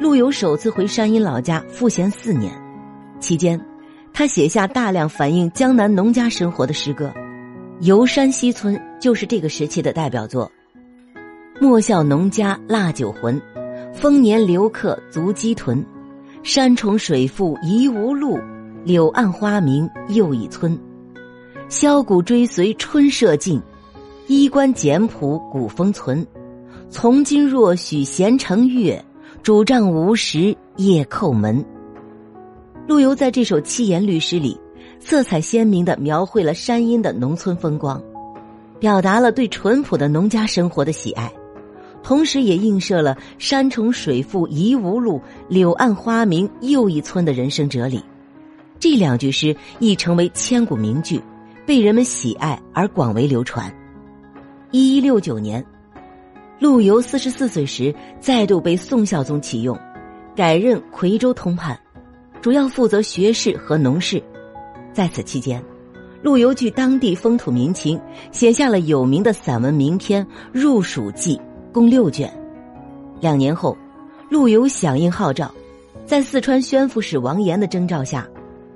陆游首次回山阴老家赋闲四年，期间，他写下大量反映江南农家生活的诗歌，《游山西村》就是这个时期的代表作。莫笑农家腊酒浑，丰年留客足鸡豚。山重水复疑无路，柳暗花明又一村。箫鼓追随春社近，衣冠简朴古风存。从今若许闲乘月，主杖无时夜叩门。陆游在这首七言律诗里，色彩鲜明的描绘了山阴的农村风光，表达了对淳朴的农家生活的喜爱，同时也映射了“山重水复疑无路，柳暗花明又一村”的人生哲理。这两句诗亦成为千古名句，被人们喜爱而广为流传。一一六九年。陆游四十四岁时，再度被宋孝宗启用，改任夔州通判，主要负责学士和农事。在此期间，陆游据当地风土民情，写下了有名的散文名篇《入蜀记》，共六卷。两年后，陆游响应号召，在四川宣抚使王岩的征召下，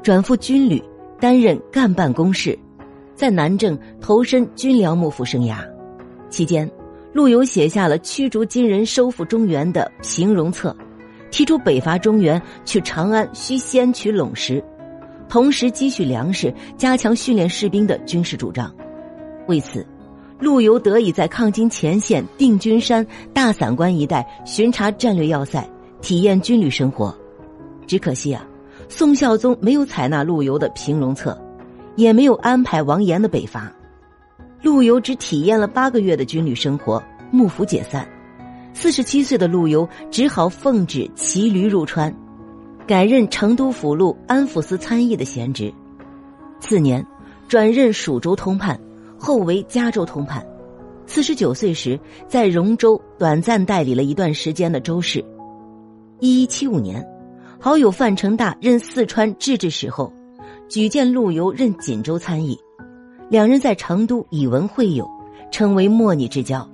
转赴军旅，担任干办公事，在南郑投身军僚幕府生涯。期间。陆游写下了驱逐金人、收复中原的《平戎策》，提出北伐中原去长安需先取陇石，同时积蓄粮食、加强训练士兵的军事主张。为此，陆游得以在抗金前线定军山、大散关一带巡查战略要塞，体验军旅生活。只可惜啊，宋孝宗没有采纳陆游的《平戎策》，也没有安排王岩的北伐。陆游只体验了八个月的军旅生活，幕府解散。四十七岁的陆游只好奉旨骑驴入川，改任成都府路安抚司参议的闲职。次年，转任蜀州通判，后为嘉州通判。四十九岁时，在荣州短暂代理了一段时间的州事。一一七五年，好友范成大任四川制置使后，举荐陆游任锦州参议。两人在成都以文会友，称为莫逆之交。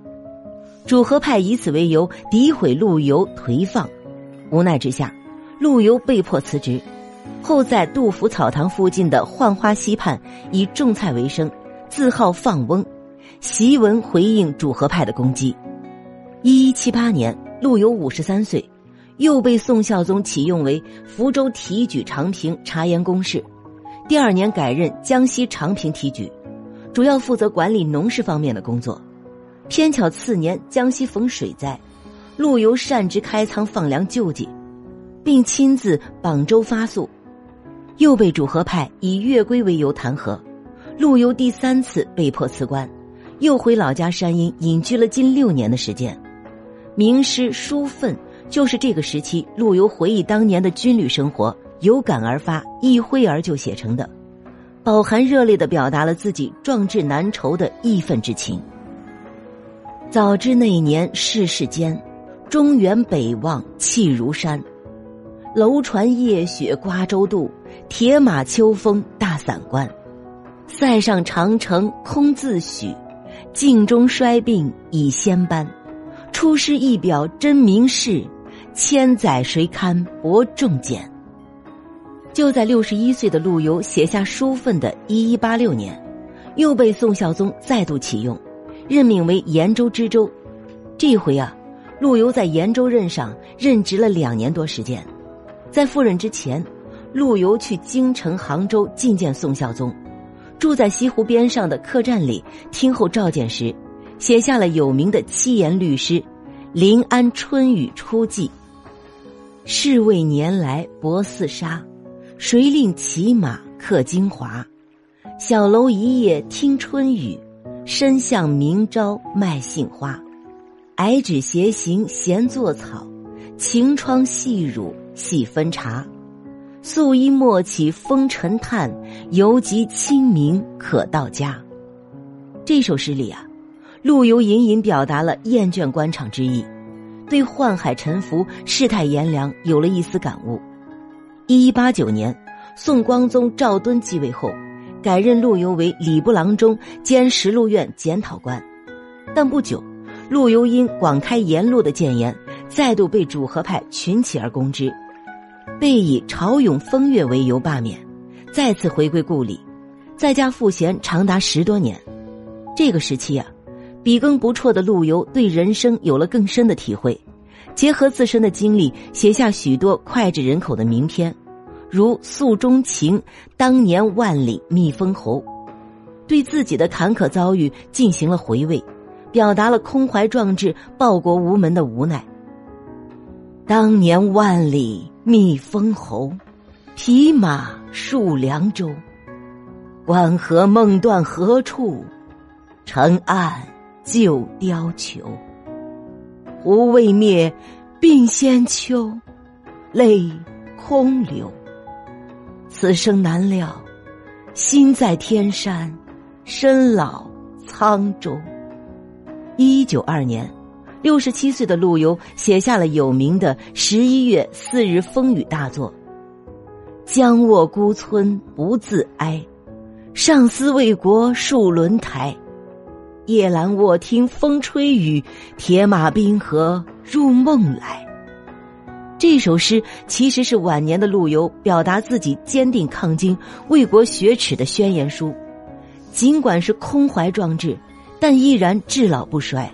主和派以此为由诋毁陆游颓放，无奈之下，陆游被迫辞职。后在杜甫草堂附近的浣花溪畔以种菜为生，自号放翁，檄文回应主和派的攻击。一一七八年，陆游五十三岁，又被宋孝宗启用为福州提举长平察言公事，第二年改任江西长平提举。主要负责管理农事方面的工作，偏巧次年江西逢水灾，陆游擅职开仓放粮救济，并亲自榜舟发粟，又被主和派以月归为由弹劾，陆游第三次被迫辞官，又回老家山阴隐居了近六年的时间。名诗《书愤》就是这个时期陆游回忆当年的军旅生活，有感而发，一挥而就写成的。饱含热烈的表达了自己壮志难酬的义愤之情。早知那年世事艰，中原北望气如山。楼船夜雪瓜洲渡，铁马秋风大散关。塞上长城空自许，镜中衰鬓已先斑。出师一表真名士，千载谁堪伯仲简。就在六十一岁的陆游写下书愤的一一八六年，又被宋孝宗再度启用，任命为延州知州。这回啊，陆游在延州任上任职了两年多时间。在赴任之前，陆游去京城杭州觐见宋孝宗，住在西湖边上的客栈里听候召见时，写下了有名的七言律诗《临安春雨初霁》：“是为年来薄似纱。”谁令骑马刻精华？小楼一夜听春雨，深巷明朝卖杏花。矮纸斜行闲作草，晴窗细乳细分茶。素衣莫起风尘叹，犹及清明可到家。这首诗里啊，陆游隐隐表达了厌倦官场之意，对宦海沉浮、世态炎凉有了一丝感悟。一一八九年，宋光宗赵敦继位后，改任陆游为礼部郎中兼实录院检讨官。但不久，陆游因广开言路的谏言，再度被主和派群起而攻之，被以朝永风月为由罢免，再次回归故里，在家赋闲长达十多年。这个时期啊，笔耕不辍的陆游对人生有了更深的体会，结合自身的经历，写下许多脍炙人口的名篇，如《诉衷情》《当年万里觅封侯》，对自己的坎坷遭遇进行了回味。表达了空怀壮志、报国无门的无奈。当年万里觅封侯，匹马戍凉州。关河梦断何处？城岸旧貂裘。胡未灭，鬓先秋，泪空流。此生难料，心在天山，身老沧州。一九二年，六十七岁的陆游写下了有名的《十一月四日风雨》大作。将卧孤村不自哀，上思为国戍轮台。夜阑卧听风吹雨，铁马冰河入梦来。这首诗其实是晚年的陆游表达自己坚定抗金、为国雪耻的宣言书，尽管是空怀壮志。但依然至老不衰，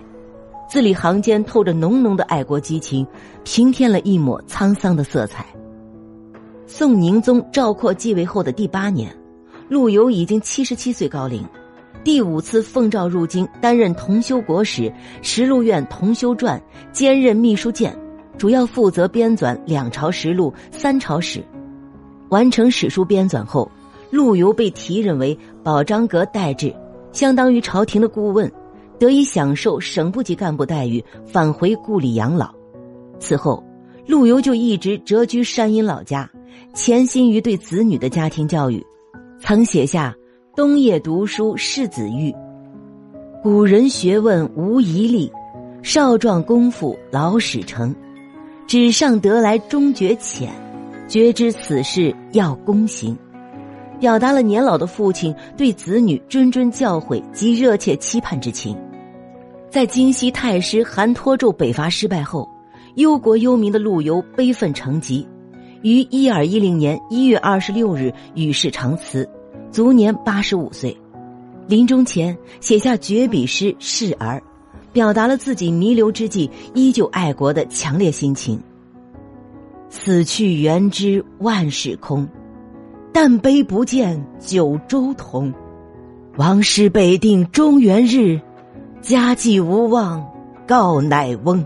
字里行间透着浓浓的爱国激情，平添了一抹沧桑的色彩。宋宁宗赵括继位后的第八年，陆游已经七十七岁高龄，第五次奉诏入京，担任同修国史、实录院同修传，兼任秘书监，主要负责编纂两朝实录、三朝史。完成史书编纂后，陆游被提任为保章阁待制。相当于朝廷的顾问，得以享受省部级干部待遇，返回故里养老。此后，陆游就一直谪居山阴老家，潜心于对子女的家庭教育，曾写下“冬夜读书世子玉，古人学问无遗力，少壮功夫老始成，纸上得来终觉浅，觉知此事要躬行。”表达了年老的父亲对子女谆谆教诲及热切期盼之情。在京西太师韩托胄北伐失败后，忧国忧民的陆游悲愤成疾，于一二一零年一月二十六日与世长辞，卒年八十五岁。临终前写下绝笔诗《示儿》，表达了自己弥留之际依旧爱国的强烈心情。死去元知万事空。但悲不见九州同，王师北定中原日，家祭无忘告乃翁。